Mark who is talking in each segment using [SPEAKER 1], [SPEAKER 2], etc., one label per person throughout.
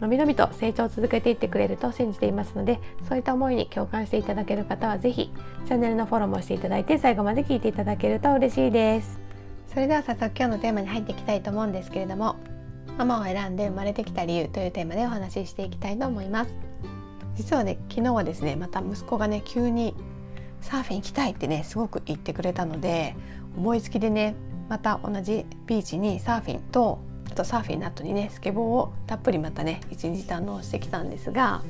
[SPEAKER 1] のびのびと成長を続けていってくれると信じていますのでそういった思いに共感していただける方は是非チャンネルのフォローもしていただいて最後まで聞いていただけると嬉しいです。それでは早速今日のテーマに入っていきたいと思うんですけれどもママを選んで生まれてきた理由というテーマでお話ししていきたいと思います。実はね昨日はですねまた息子がね急にサーフィン行きたいってねすごく言ってくれたので思いつきでねまた同じビーチにサーフィンととサーフィンの後にねスケボーをたっぷりまたね一日堪能してきたんですが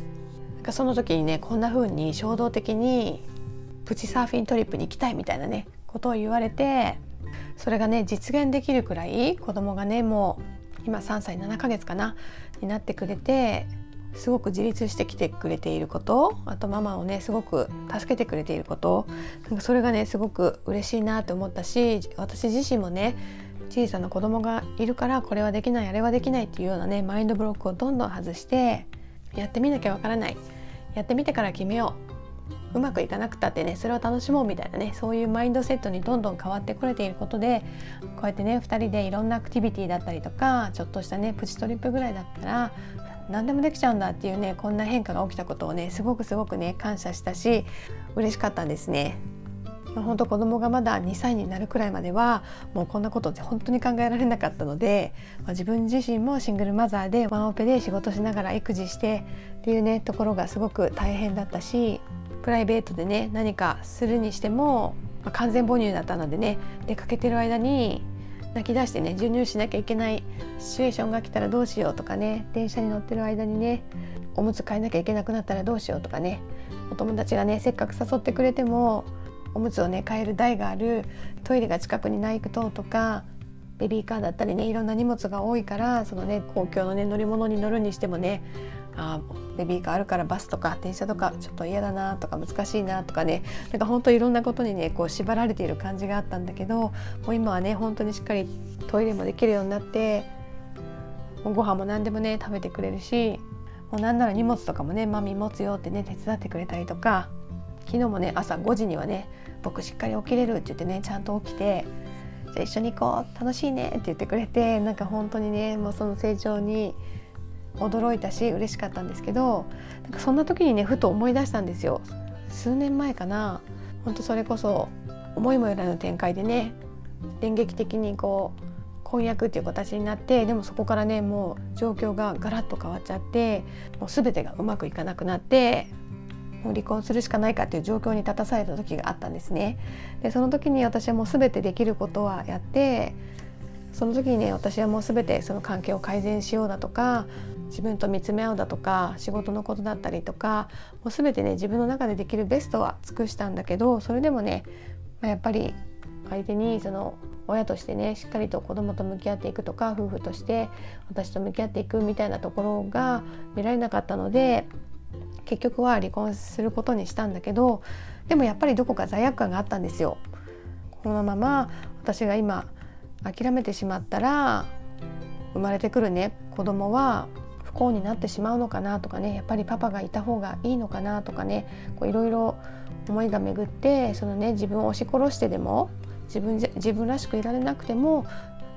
[SPEAKER 1] なんかその時にねこんな風に衝動的にプチサーフィントリップに行きたいみたいなねことを言われてそれがね実現できるくらい子供がねもう今3歳7ヶ月かなになってくれてすごく自立してきてくれていることあとママをねすごく助けてくれていることなんかそれがねすごく嬉しいなと思ったし私自身もね小さな子供がいるからこれはできないあれはできないっていうようなねマインドブロックをどんどん外してやってみなきゃわからないやってみてから決めよううまくいかなくたってねそれを楽しもうみたいなねそういうマインドセットにどんどん変わってこれていることでこうやってね2人でいろんなアクティビティだったりとかちょっとしたねプチトリップぐらいだったら何でもできちゃうんだっていうねこんな変化が起きたことをねすごくすごくね感謝したし嬉しかったんですね。まあ、本当子供がまだ2歳になるくらいまではもうこんなことって本当に考えられなかったので、まあ、自分自身もシングルマザーでワンオペで仕事しながら育児してっていうねところがすごく大変だったしプライベートでね何かするにしても、まあ、完全母乳だったのでね出かけてる間に泣き出してね授乳しなきゃいけないシチュエーションが来たらどうしようとかね電車に乗ってる間にねおむつ替えなきゃいけなくなったらどうしようとかねお友達がねせっかく誘ってくれてもおむつをね替える台があるトイレが近くにないととかベビーカーだったりねいろんな荷物が多いからそのね公共のね乗り物に乗るにしてもねあベビーカーあるからバスとか電車とかちょっと嫌だなとか難しいなとかねなんか本当いろんなことにねこう縛られている感じがあったんだけどもう今はね本当にしっかりトイレもできるようになってもうご飯も何でもね食べてくれるしもうなんなら荷物とかもねマミ持つよってね手伝ってくれたりとか昨日もね朝5時にはね僕しっかり起きれるって言ってねちゃんと起きてじゃ一緒に行こう楽しいねって言ってくれてなんか本当にねもうその成長に驚いたし嬉しかったんですけどなんかそんな時にねふと思い出したんですよ。数年前かな。本当それこそ思いもよらぬ展開でね電撃的にこう婚約っていう形になってでもそこからねもう状況がガラッと変わっちゃってもう全てがうまくいかなくなってもう離婚するしかないかっていう状況に立たされた時があったんですね。でその時に私はもう全てできることはやってその時にね私はもう全てその関係を改善しようだとか自分と見つめ合うだとか仕事のことだったりとかもう全てね自分の中でできるベストは尽くしたんだけどそれでもね、まあ、やっぱり相手にその親としてねしっかりと子供と向き合っていくとか夫婦として私と向き合っていくみたいなところが見られなかったので結局は離婚することにしたんだけどでもやっぱりどこか罪悪感があったんですよ。このまま私が今諦めてしまったら生まれてくるね子供は不幸になってしまうのかなとかねやっぱりパパがいた方がいいのかなとかねいろいろ思いが巡ってそのね自分を押し殺してでも自分自分らしくいられなくても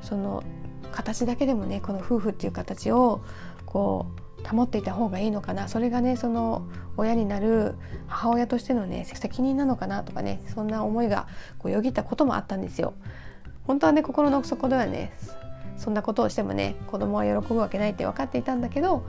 [SPEAKER 1] その形だけでもねこの夫婦っていう形をこう保っていた方がいいのかなそれがねその親になる母親としてのね責任なのかなとかねそんな思いがこうよぎったこともあったんですよ。本当はね心の底ではねそんなことをしてもね子供は喜ぶわけないって分かっていたんだけど、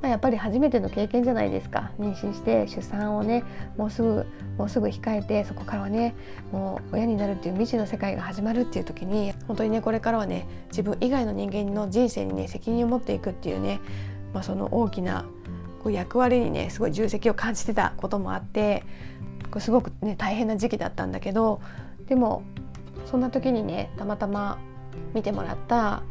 [SPEAKER 1] まあ、やっぱり初めての経験じゃないですか妊娠して出産をねもうすぐもうすぐ控えてそこからはねもう親になるっていう未知の世界が始まるっていう時に本当にねこれからはね自分以外の人間の人生にね責任を持っていくっていうねまあ、その大きなこう役割にねすごい重責を感じてたこともあってすごくね大変な時期だったんだけどでもそんな時にねたまたま見てもらった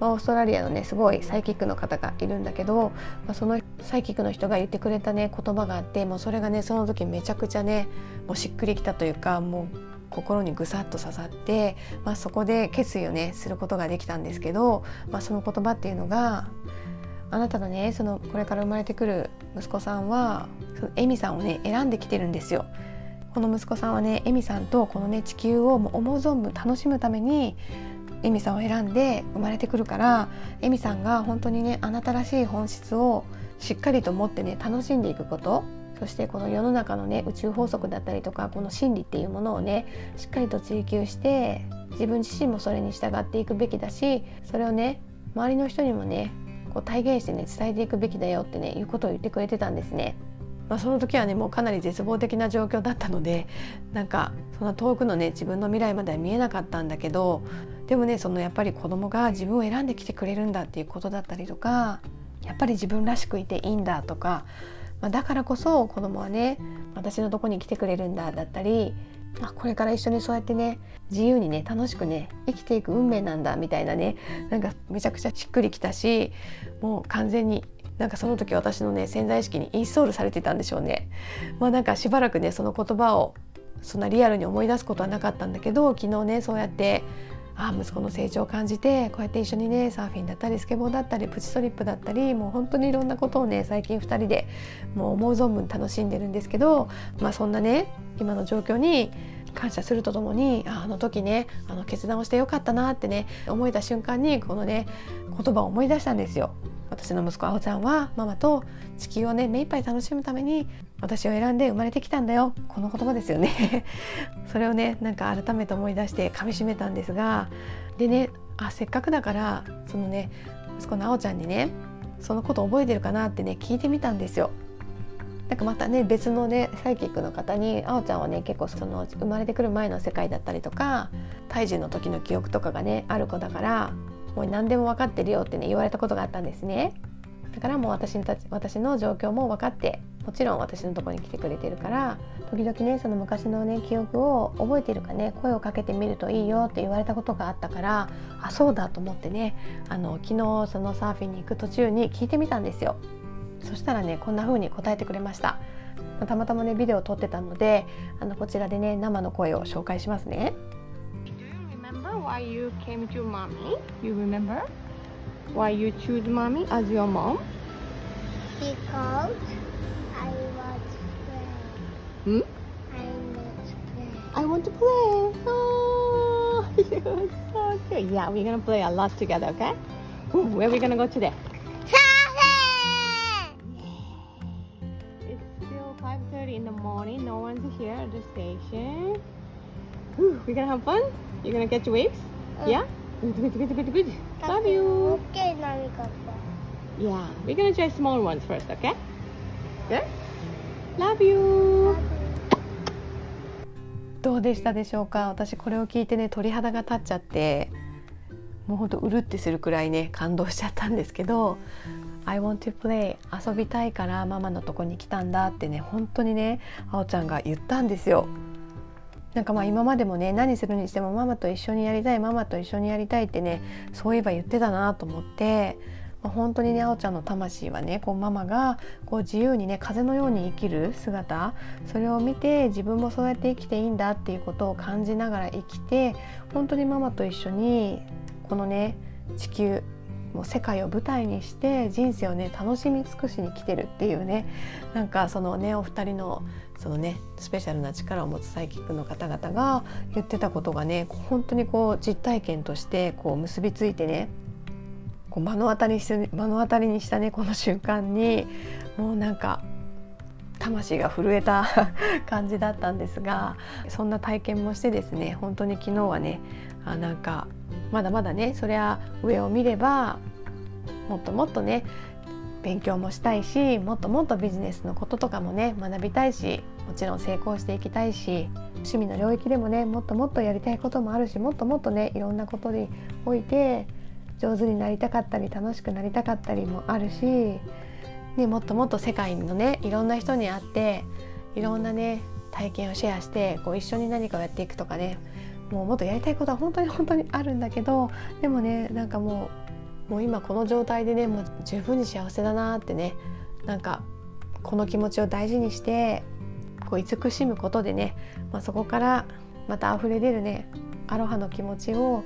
[SPEAKER 1] まあ、オーストラリアのねすごいサイキックの方がいるんだけど、まあ、そのサイキックの人が言ってくれたね言葉があってもうそれがねその時めちゃくちゃねもうしっくりきたというかもう心にぐさっと刺さって、まあ、そこで決意をねすることができたんですけど、まあ、その言葉っていうのがあなたのねそのこれから生まれてくる息子さんはそのエミさんをね選んできてるんですよ。この息子さんはねエミさんとこのね地球をもう思う存分楽しむためにエミさんを選んで生まれてくるからエミさんが本当にねあなたらしい本質をしっかりと持ってね楽しんでいくことそしてこの世の中のね宇宙法則だったりとかこの真理っていうものをねしっかりと追求して自分自身もそれに従っていくべきだしそれをね周りの人にもねこう体現してね伝えていくべきだよってねいうことを言ってくれてたんですね。まあ、その時はねもうかなり絶望的な状況だったのでなんかそんな遠くのね自分の未来までは見えなかったんだけどでもねそのやっぱり子供が自分を選んできてくれるんだっていうことだったりとかやっぱり自分らしくいていいんだとか、まあ、だからこそ子供はね私のとこに来てくれるんだだったりあこれから一緒にそうやってね自由にね楽しくね生きていく運命なんだみたいなねなんかめちゃくちゃしっくりきたしもう完全になんかその時私のね潜在意識にインストールされてたんでしょうね。まあ、なんかしばらくねその言葉をそんなリアルに思い出すことはなかったんだけど昨日ねそうやってあ息子の成長を感じてこうやって一緒にねサーフィンだったりスケボーだったりプチストリップだったりもう本当にいろんなことをね最近2人でもう思う存分楽しんでるんですけど、まあ、そんなね今の状況に感謝するとともにあの時ねあの決断をしてよかったなってね思えた瞬間にこのね言葉を思い出したんですよ。私の息子あおちゃんはママと地球をね目いっぱい楽しむために私を選んで生まれてきたんだよ。この言葉ですよね。それをねなんか改めて思い出して噛みしめたんですが。でねあせっかくだからそのね息子のあおちゃんにねそのこと覚えてるかなってね聞いてみたんですよ。なんかまたね別のねサイキックの方にあおちゃんはね結構その生まれてくる前の世界だったりとか胎児の時の記憶とかがねある子だからもう何でも分かってるよってね言われたことがあったんですね。だからもう私たち私の状況も分かってもちろん私のとこに来てくれてるから時々ねその昔のね記憶を覚えてるかね声をかけてみるといいよって言われたことがあったからあそうだと思ってねあの昨日そのサーフィンに行く途中に聞いてみたんですよ。そしたらねこんな風に答えてくれました。たまたまねビデオを撮ってたのであのこちらでね生の声を紹介しますね。
[SPEAKER 2] Why you came to mommy? You remember? Why you choose mommy as your mom?
[SPEAKER 3] Because I want to play.
[SPEAKER 2] Hmm?
[SPEAKER 3] I want to play.
[SPEAKER 2] I want to play. Oh, you're so cute. Yeah, we're gonna play a lot together, okay? Ooh, where are we gonna go today? It's still 5.30 in the morning. No one's here at the station. Ooh, we're gonna have fun? You're gonna catch waves?
[SPEAKER 3] Uh.
[SPEAKER 2] Yeah? Good, good, good, good, good. Love you.
[SPEAKER 3] Okay, Nami Papa.
[SPEAKER 2] Yeah, we're gonna try small ones first, okay? Good? Love you.
[SPEAKER 1] どうでしたでしょうか私これを聞いてね鳥肌が立っちゃってもうほんとうるってするくらいね感動しちゃったんですけど「I want to play 遊びたいからママのとこに来たんだ」ってね本当にねあおちゃんが言ったんですよ。なんかまあ今までもね何するにしてもママと一緒にやりたいママと一緒にやりたいってねそういえば言ってたなと思ってま、本当にねあおちゃんの魂はねこうママがこう自由にね風のように生きる姿それを見て自分もそうやって生きていいんだっていうことを感じながら生きて本当にママと一緒にこのね地球もう世界を舞台にして人生をね楽しみ尽くしに来てるっていうねなんかそのねお二人のそのねスペシャルな力を持つサイキックの方々が言ってたことがね本当にこう実体験としてこう結びついてねこう目の当たりにして目の当たりにしたねこの瞬間にもうなんか魂が震えた感じだったんですがそんな体験もしてですね本当に昨日はねあなんかまだまだねそりゃ上を見ればもっともっとね勉強もしたいしもっともっとビジネスのこととかもね学びたいしもちろん成功していきたいし趣味の領域でもねもっともっとやりたいこともあるしもっともっとねいろんなことにおいて上手になりたかったり楽しくなりたかったりもあるし、ね、もっともっと世界のねいろんな人に会っていろんなね体験をシェアしてこう一緒に何かをやっていくとかねもうもっとやりたいことは本当に 本当にあるんだけどでもねなんかもうもう今この状態でねもう十分に幸せだなってねなんかこの気持ちを大事にしてこう慈しむことでね、まあ、そこからまた溢れ出るねアロハの気持ちを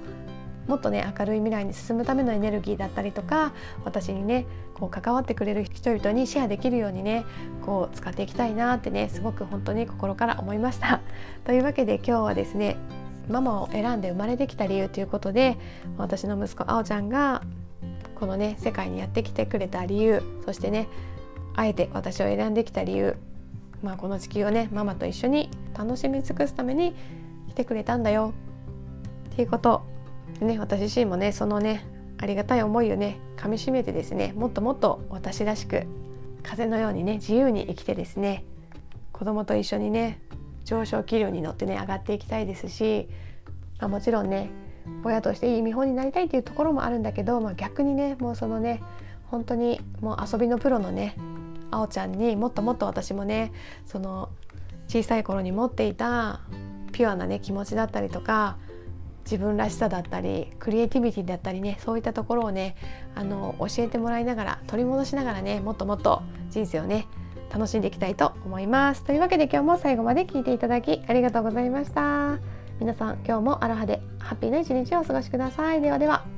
[SPEAKER 1] もっとね明るい未来に進むためのエネルギーだったりとか私にねこう関わってくれる人々にシェアできるようにねこう使っていきたいなってねすごく本当に心から思いました。というわけで今日はですねママを選んで生まれてきた理由ということで私の息子あおちゃんがこのね世界にやってきてくれた理由そしてねあえて私を選んできた理由まあこの地球をねママと一緒に楽しみ尽くすために来てくれたんだよっていうことね私自身もねそのねありがたい思いをねかみしめてですねもっともっと私らしく風のようにね自由に生きてですね子供と一緒にね上昇気流に乗ってね上がっていきたいですし、まあ、もちろんね親としていい見本になりたいっていうところもあるんだけど、まあ、逆にねもうそのね本当にもう遊びのプロのねあおちゃんにもっともっと私もねその小さい頃に持っていたピュアなね気持ちだったりとか自分らしさだったりクリエイティビティだったりねそういったところをねあの教えてもらいながら取り戻しながらねもっともっと人生をね楽しんでいきたいと思います。というわけで今日も最後まで聞いていただきありがとうございました。皆さん今日もアロハでハッピーな一日をお過ごしください。ではでは。